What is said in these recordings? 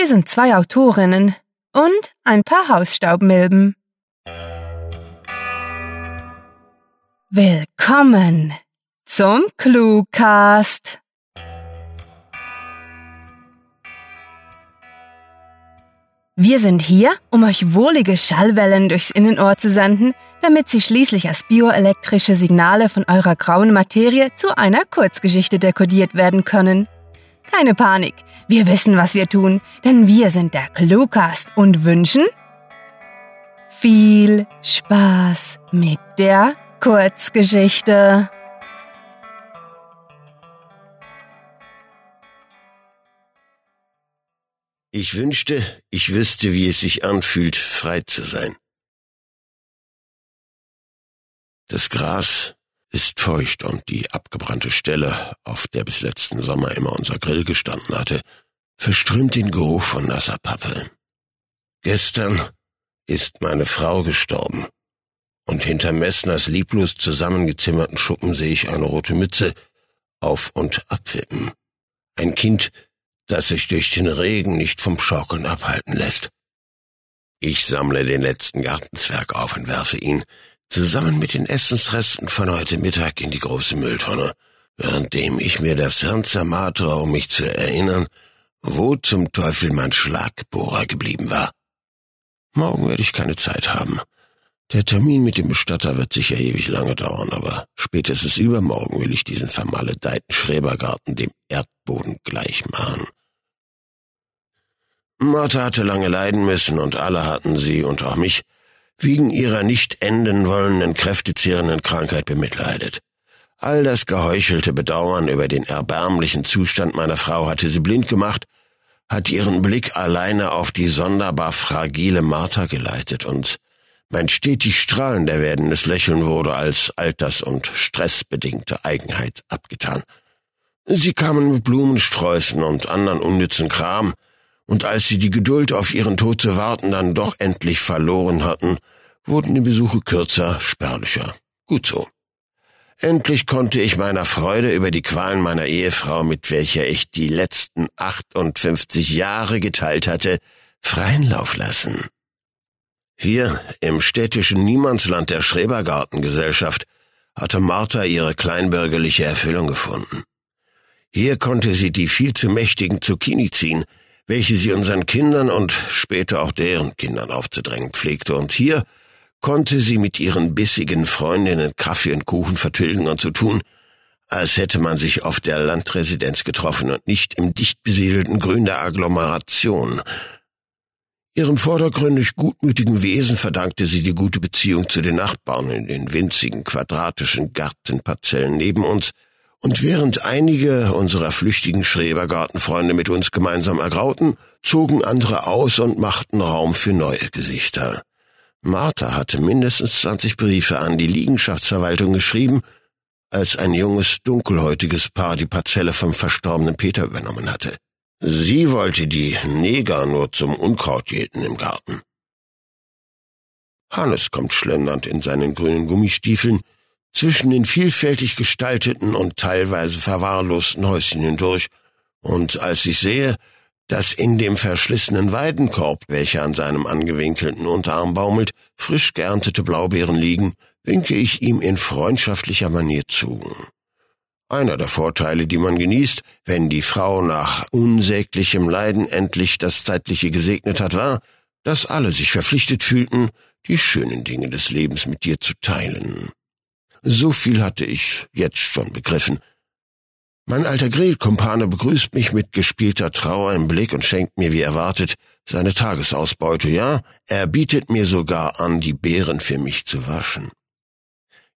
Wir sind zwei Autorinnen und ein paar Hausstaubmilben. Willkommen zum Cluecast. Wir sind hier, um euch wohlige Schallwellen durchs Innenohr zu senden, damit sie schließlich als bioelektrische Signale von eurer grauen Materie zu einer Kurzgeschichte dekodiert werden können. Keine Panik, wir wissen, was wir tun, denn wir sind der Cluecast und wünschen viel Spaß mit der Kurzgeschichte. Ich wünschte, ich wüsste, wie es sich anfühlt, frei zu sein. Das Gras ist feucht und die abgebrannte Stelle, auf der bis letzten Sommer immer unser Grill gestanden hatte, verströmt den Geruch von nasser Pappe. Gestern ist meine Frau gestorben, und hinter Messners lieblos zusammengezimmerten Schuppen sehe ich eine rote Mütze auf und abwippen. Ein Kind, das sich durch den Regen nicht vom Schaukeln abhalten lässt. Ich sammle den letzten Gartenzwerg auf und werfe ihn, zusammen mit den Essensresten von heute Mittag, in die große Mülltonne, währenddem ich mir das Hirn zermartere, um mich zu erinnern, wo zum Teufel mein Schlagbohrer geblieben war. Morgen werde ich keine Zeit haben. Der Termin mit dem Bestatter wird sicher ewig lange dauern, aber spätestens übermorgen will ich diesen vermaledeiten Schrebergarten dem Erdboden gleich machen. Martha hatte lange leiden müssen und alle hatten sie und auch mich wegen ihrer nicht enden wollenden, kräftezehrenden Krankheit bemitleidet. All das geheuchelte Bedauern über den erbärmlichen Zustand meiner Frau hatte sie blind gemacht, hat ihren Blick alleine auf die sonderbar fragile Martha geleitet und mein stetig strahlender werdendes Lächeln wurde als alters- und stressbedingte Eigenheit abgetan. Sie kamen mit Blumensträußen und anderen unnützen Kram, und als sie die Geduld auf ihren Tod zu warten dann doch endlich verloren hatten, wurden die Besuche kürzer, spärlicher. Gut so. Endlich konnte ich meiner Freude über die Qualen meiner Ehefrau, mit welcher ich die letzten 58 Jahre geteilt hatte, freien Lauf lassen. Hier im städtischen Niemandsland der Schrebergartengesellschaft hatte Martha ihre kleinbürgerliche Erfüllung gefunden. Hier konnte sie die viel zu mächtigen Zucchini ziehen, welche sie unseren Kindern und später auch deren Kindern aufzudrängen pflegte. Und hier konnte sie mit ihren bissigen Freundinnen Kaffee und Kuchen vertilgen und so tun, als hätte man sich auf der Landresidenz getroffen und nicht im dicht besiedelten Grün der Agglomeration. Ihrem vordergründig gutmütigen Wesen verdankte sie die gute Beziehung zu den Nachbarn in den winzigen quadratischen Gartenparzellen neben uns, und während einige unserer flüchtigen Schrebergartenfreunde mit uns gemeinsam ergrauten, zogen andere aus und machten Raum für neue Gesichter. Martha hatte mindestens 20 Briefe an die Liegenschaftsverwaltung geschrieben, als ein junges, dunkelhäutiges Paar die Parzelle vom verstorbenen Peter übernommen hatte. Sie wollte die Neger nur zum Unkraut jäten im Garten. Hannes kommt schlendernd in seinen grünen Gummistiefeln, zwischen den vielfältig gestalteten und teilweise verwahrlosten Häuschen hindurch, und als ich sehe, dass in dem verschlissenen Weidenkorb, welcher an seinem angewinkelten Unterarm baumelt, frisch geerntete Blaubeeren liegen, winke ich ihm in freundschaftlicher Manier zu. Einer der Vorteile, die man genießt, wenn die Frau nach unsäglichem Leiden endlich das Zeitliche gesegnet hat, war, dass alle sich verpflichtet fühlten, die schönen Dinge des Lebens mit dir zu teilen. So viel hatte ich jetzt schon begriffen. Mein alter Grillkumpane begrüßt mich mit gespielter Trauer im Blick und schenkt mir, wie erwartet, seine Tagesausbeute, ja, er bietet mir sogar an, die Beeren für mich zu waschen.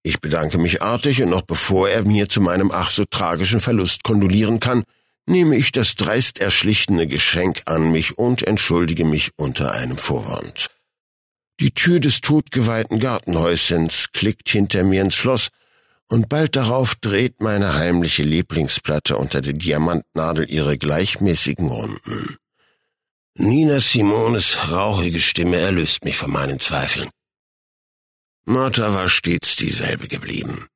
Ich bedanke mich artig und noch bevor er mir zu meinem ach so tragischen Verlust kondolieren kann, nehme ich das dreist erschlichtene Geschenk an mich und entschuldige mich unter einem Vorwand. Die Tür des totgeweihten Gartenhäuschens klickt hinter mir ins Schloss, und bald darauf dreht meine heimliche Lieblingsplatte unter der Diamantnadel ihre gleichmäßigen Runden. Nina Simones rauchige Stimme erlöst mich von meinen Zweifeln. Martha war stets dieselbe geblieben.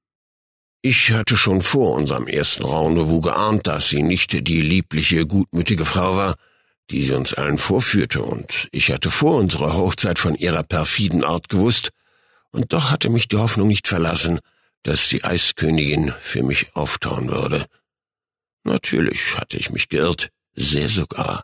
Ich hatte schon vor unserem ersten Rendezvous geahnt, dass sie nicht die liebliche, gutmütige Frau war, die sie uns allen vorführte, und ich hatte vor unserer Hochzeit von ihrer perfiden Art gewusst, und doch hatte mich die Hoffnung nicht verlassen, dass die Eiskönigin für mich auftauen würde. Natürlich hatte ich mich geirrt, sehr sogar.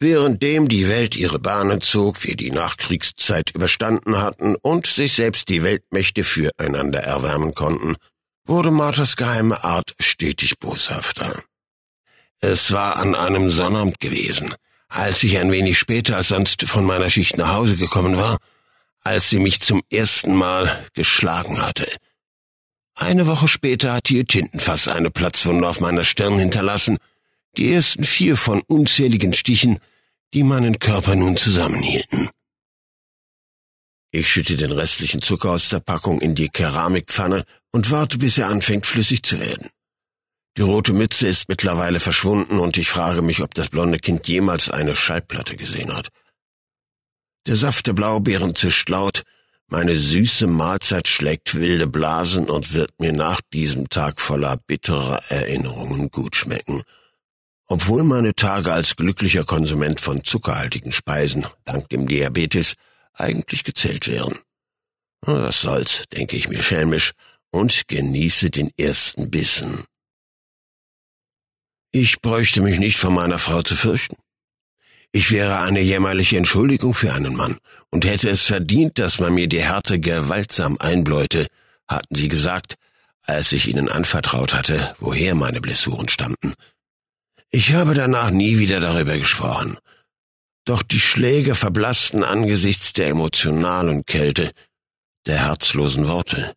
Währenddem die Welt ihre Bahnen zog, wir die Nachkriegszeit überstanden hatten und sich selbst die Weltmächte füreinander erwärmen konnten, wurde Marthas geheime Art stetig boshafter. Es war an einem Sonnabend gewesen, als ich ein wenig später als sonst von meiner Schicht nach Hause gekommen war, als sie mich zum ersten Mal geschlagen hatte. Eine Woche später hatte ihr Tintenfass eine Platzwunde auf meiner Stirn hinterlassen, die ersten vier von unzähligen Stichen, die meinen Körper nun zusammenhielten. Ich schütte den restlichen Zucker aus der Packung in die Keramikpfanne und warte, bis er anfängt flüssig zu werden. Die rote Mütze ist mittlerweile verschwunden und ich frage mich, ob das blonde Kind jemals eine Schallplatte gesehen hat. Der Saft der Blaubeeren zischt laut, meine süße Mahlzeit schlägt wilde Blasen und wird mir nach diesem Tag voller bitterer Erinnerungen gut schmecken. Obwohl meine Tage als glücklicher Konsument von zuckerhaltigen Speisen, dank dem Diabetes, eigentlich gezählt wären. Was soll's, denke ich mir schelmisch und genieße den ersten Bissen. Ich bräuchte mich nicht vor meiner Frau zu fürchten. Ich wäre eine jämmerliche Entschuldigung für einen Mann und hätte es verdient, dass man mir die Härte gewaltsam einbläute, hatten sie gesagt, als ich ihnen anvertraut hatte, woher meine Blessuren stammten. Ich habe danach nie wieder darüber gesprochen, doch die Schläge verblassten angesichts der emotionalen Kälte, der herzlosen Worte.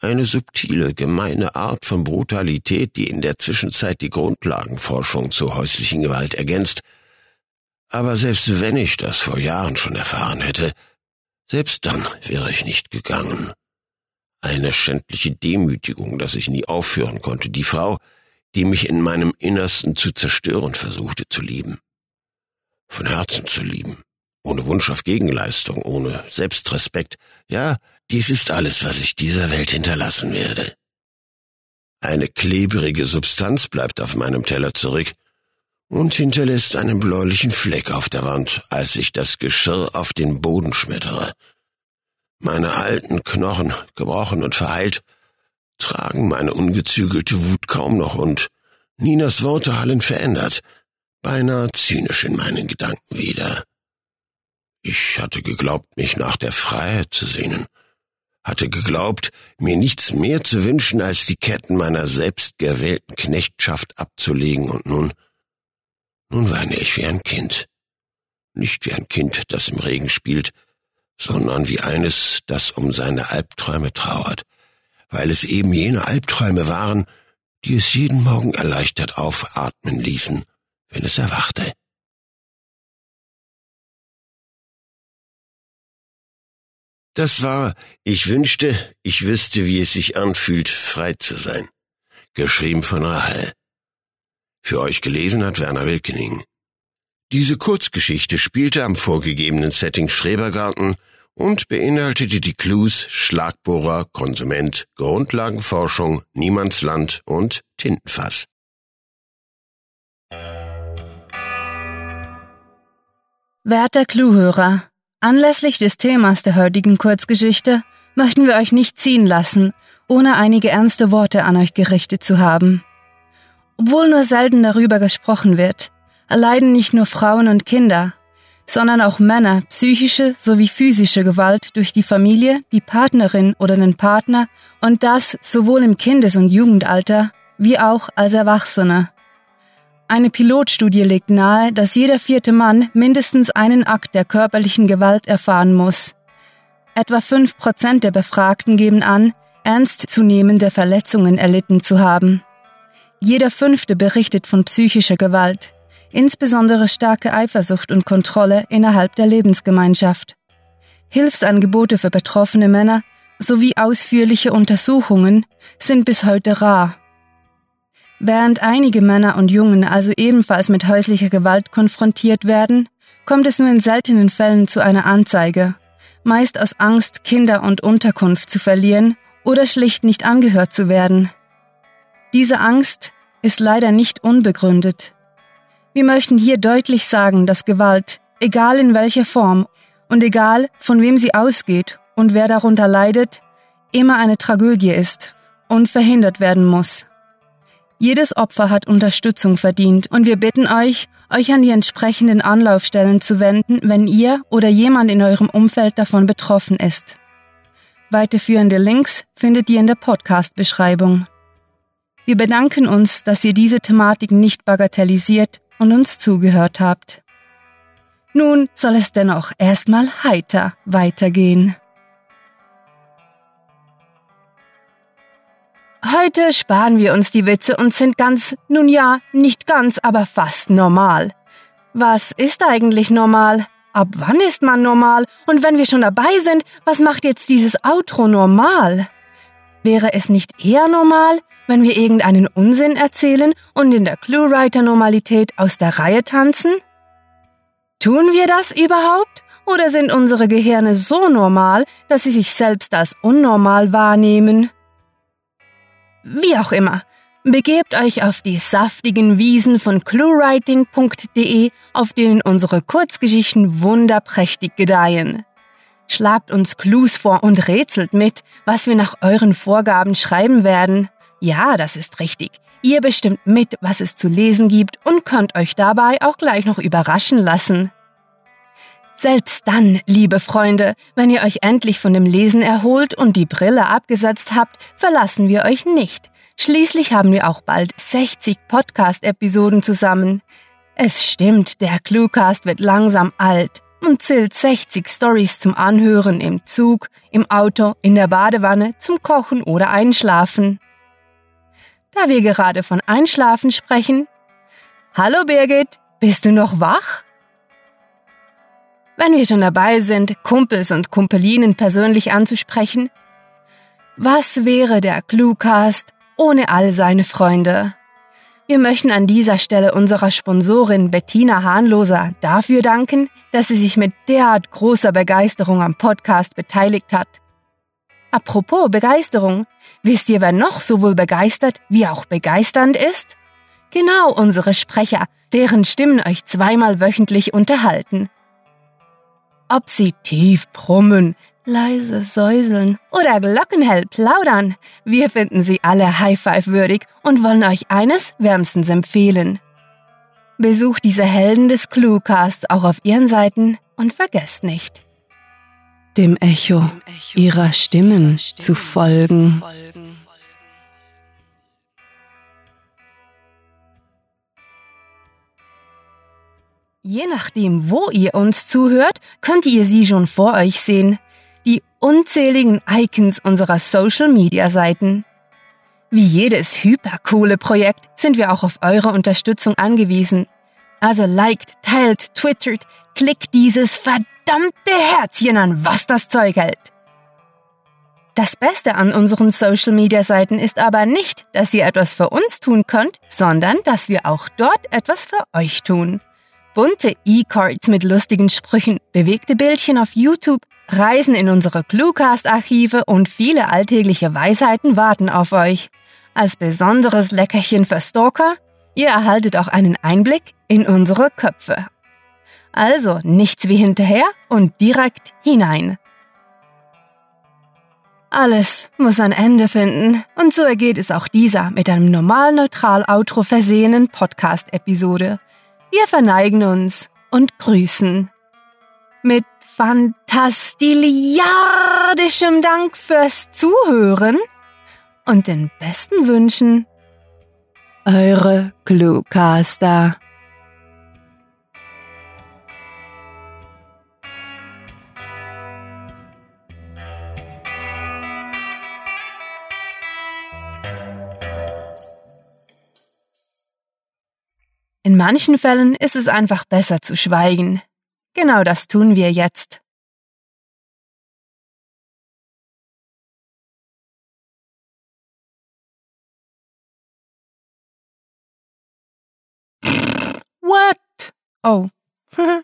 Eine subtile, gemeine Art von Brutalität, die in der Zwischenzeit die Grundlagenforschung zur häuslichen Gewalt ergänzt. Aber selbst wenn ich das vor Jahren schon erfahren hätte, selbst dann wäre ich nicht gegangen. Eine schändliche Demütigung, dass ich nie aufhören konnte, die Frau, die mich in meinem Innersten zu zerstören versuchte zu lieben von Herzen zu lieben, ohne Wunsch auf Gegenleistung, ohne Selbstrespekt. Ja, dies ist alles, was ich dieser Welt hinterlassen werde. Eine klebrige Substanz bleibt auf meinem Teller zurück und hinterlässt einen bläulichen Fleck auf der Wand, als ich das Geschirr auf den Boden schmettere. Meine alten Knochen, gebrochen und verheilt, tragen meine ungezügelte Wut kaum noch und Ninas Worte hallen verändert, beinahe zynisch in meinen Gedanken wieder. Ich hatte geglaubt, mich nach der Freiheit zu sehnen, hatte geglaubt, mir nichts mehr zu wünschen, als die Ketten meiner selbstgewählten Knechtschaft abzulegen, und nun, nun weine ich wie ein Kind. Nicht wie ein Kind, das im Regen spielt, sondern wie eines, das um seine Albträume trauert, weil es eben jene Albträume waren, die es jeden Morgen erleichtert aufatmen ließen wenn es erwachte. Das war, ich wünschte, ich wüsste, wie es sich anfühlt, frei zu sein. Geschrieben von Rahel. Für euch gelesen hat Werner Wilkening. Diese Kurzgeschichte spielte am vorgegebenen Setting Schrebergarten und beinhaltete die Clues Schlagbohrer, Konsument, Grundlagenforschung, Niemandsland und Tintenfass. Werter Cluhörer, anlässlich des Themas der heutigen Kurzgeschichte möchten wir euch nicht ziehen lassen, ohne einige ernste Worte an euch gerichtet zu haben. Obwohl nur selten darüber gesprochen wird, erleiden nicht nur Frauen und Kinder, sondern auch Männer psychische sowie physische Gewalt durch die Familie, die Partnerin oder den Partner und das sowohl im Kindes- und Jugendalter wie auch als Erwachsene. Eine Pilotstudie legt nahe, dass jeder vierte Mann mindestens einen Akt der körperlichen Gewalt erfahren muss. Etwa fünf Prozent der Befragten geben an, ernstzunehmende Verletzungen erlitten zu haben. Jeder fünfte berichtet von psychischer Gewalt, insbesondere starke Eifersucht und Kontrolle innerhalb der Lebensgemeinschaft. Hilfsangebote für betroffene Männer sowie ausführliche Untersuchungen sind bis heute rar. Während einige Männer und Jungen also ebenfalls mit häuslicher Gewalt konfrontiert werden, kommt es nur in seltenen Fällen zu einer Anzeige, meist aus Angst, Kinder und Unterkunft zu verlieren oder schlicht nicht angehört zu werden. Diese Angst ist leider nicht unbegründet. Wir möchten hier deutlich sagen, dass Gewalt, egal in welcher Form und egal von wem sie ausgeht und wer darunter leidet, immer eine Tragödie ist und verhindert werden muss. Jedes Opfer hat Unterstützung verdient und wir bitten euch, euch an die entsprechenden Anlaufstellen zu wenden, wenn ihr oder jemand in eurem Umfeld davon betroffen ist. Weiterführende Links findet ihr in der Podcast-Beschreibung. Wir bedanken uns, dass ihr diese Thematik nicht bagatellisiert und uns zugehört habt. Nun soll es dennoch erstmal heiter weitergehen. Heute sparen wir uns die Witze und sind ganz, nun ja, nicht ganz, aber fast normal. Was ist eigentlich normal? Ab wann ist man normal? Und wenn wir schon dabei sind, was macht jetzt dieses Outro normal? Wäre es nicht eher normal, wenn wir irgendeinen Unsinn erzählen und in der Cluewriter-Normalität aus der Reihe tanzen? Tun wir das überhaupt? Oder sind unsere Gehirne so normal, dass sie sich selbst als unnormal wahrnehmen? Wie auch immer, begebt euch auf die saftigen Wiesen von cluewriting.de, auf denen unsere Kurzgeschichten wunderprächtig gedeihen. Schlagt uns Clues vor und rätselt mit, was wir nach euren Vorgaben schreiben werden. Ja, das ist richtig. Ihr bestimmt mit, was es zu lesen gibt und könnt euch dabei auch gleich noch überraschen lassen. Selbst dann, liebe Freunde, wenn ihr euch endlich von dem Lesen erholt und die Brille abgesetzt habt, verlassen wir euch nicht. Schließlich haben wir auch bald 60 Podcast-Episoden zusammen. Es stimmt, der Cluecast wird langsam alt und zählt 60 Stories zum Anhören im Zug, im Auto, in der Badewanne, zum Kochen oder Einschlafen. Da wir gerade von Einschlafen sprechen. Hallo Birgit, bist du noch wach? Wenn wir schon dabei sind, Kumpels und Kumpelinen persönlich anzusprechen? Was wäre der Cluecast ohne all seine Freunde? Wir möchten an dieser Stelle unserer Sponsorin Bettina Hahnloser dafür danken, dass sie sich mit derart großer Begeisterung am Podcast beteiligt hat. Apropos Begeisterung, wisst ihr, wer noch sowohl begeistert wie auch begeisternd ist? Genau unsere Sprecher, deren Stimmen euch zweimal wöchentlich unterhalten ob sie tief brummen, leise säuseln oder glockenhell plaudern. Wir finden sie alle High-Five würdig und wollen euch eines wärmstens empfehlen. Besucht diese Helden des Cluecasts auch auf ihren Seiten und vergesst nicht, dem Echo ihrer Stimmen zu folgen. Je nachdem, wo ihr uns zuhört, könnt ihr sie schon vor euch sehen. Die unzähligen Icons unserer Social-Media-Seiten. Wie jedes hypercoole Projekt sind wir auch auf eure Unterstützung angewiesen. Also liked, teilt, twittert, klickt dieses verdammte Herzchen an, was das Zeug hält. Das Beste an unseren Social-Media-Seiten ist aber nicht, dass ihr etwas für uns tun könnt, sondern dass wir auch dort etwas für euch tun. Bunte E-Cards mit lustigen Sprüchen, bewegte Bildchen auf YouTube, Reisen in unsere Cluecast-Archive und viele alltägliche Weisheiten warten auf euch. Als besonderes Leckerchen für Stalker, ihr erhaltet auch einen Einblick in unsere Köpfe. Also nichts wie hinterher und direkt hinein. Alles muss ein Ende finden und so ergeht es auch dieser mit einem normal neutral Outro versehenen Podcast-Episode. Wir verneigen uns und grüßen. Mit fantastiliardischem Dank fürs Zuhören und den besten Wünschen. Eure Cluecaster. In manchen Fällen ist es einfach besser zu schweigen. Genau das tun wir jetzt. What? Oh.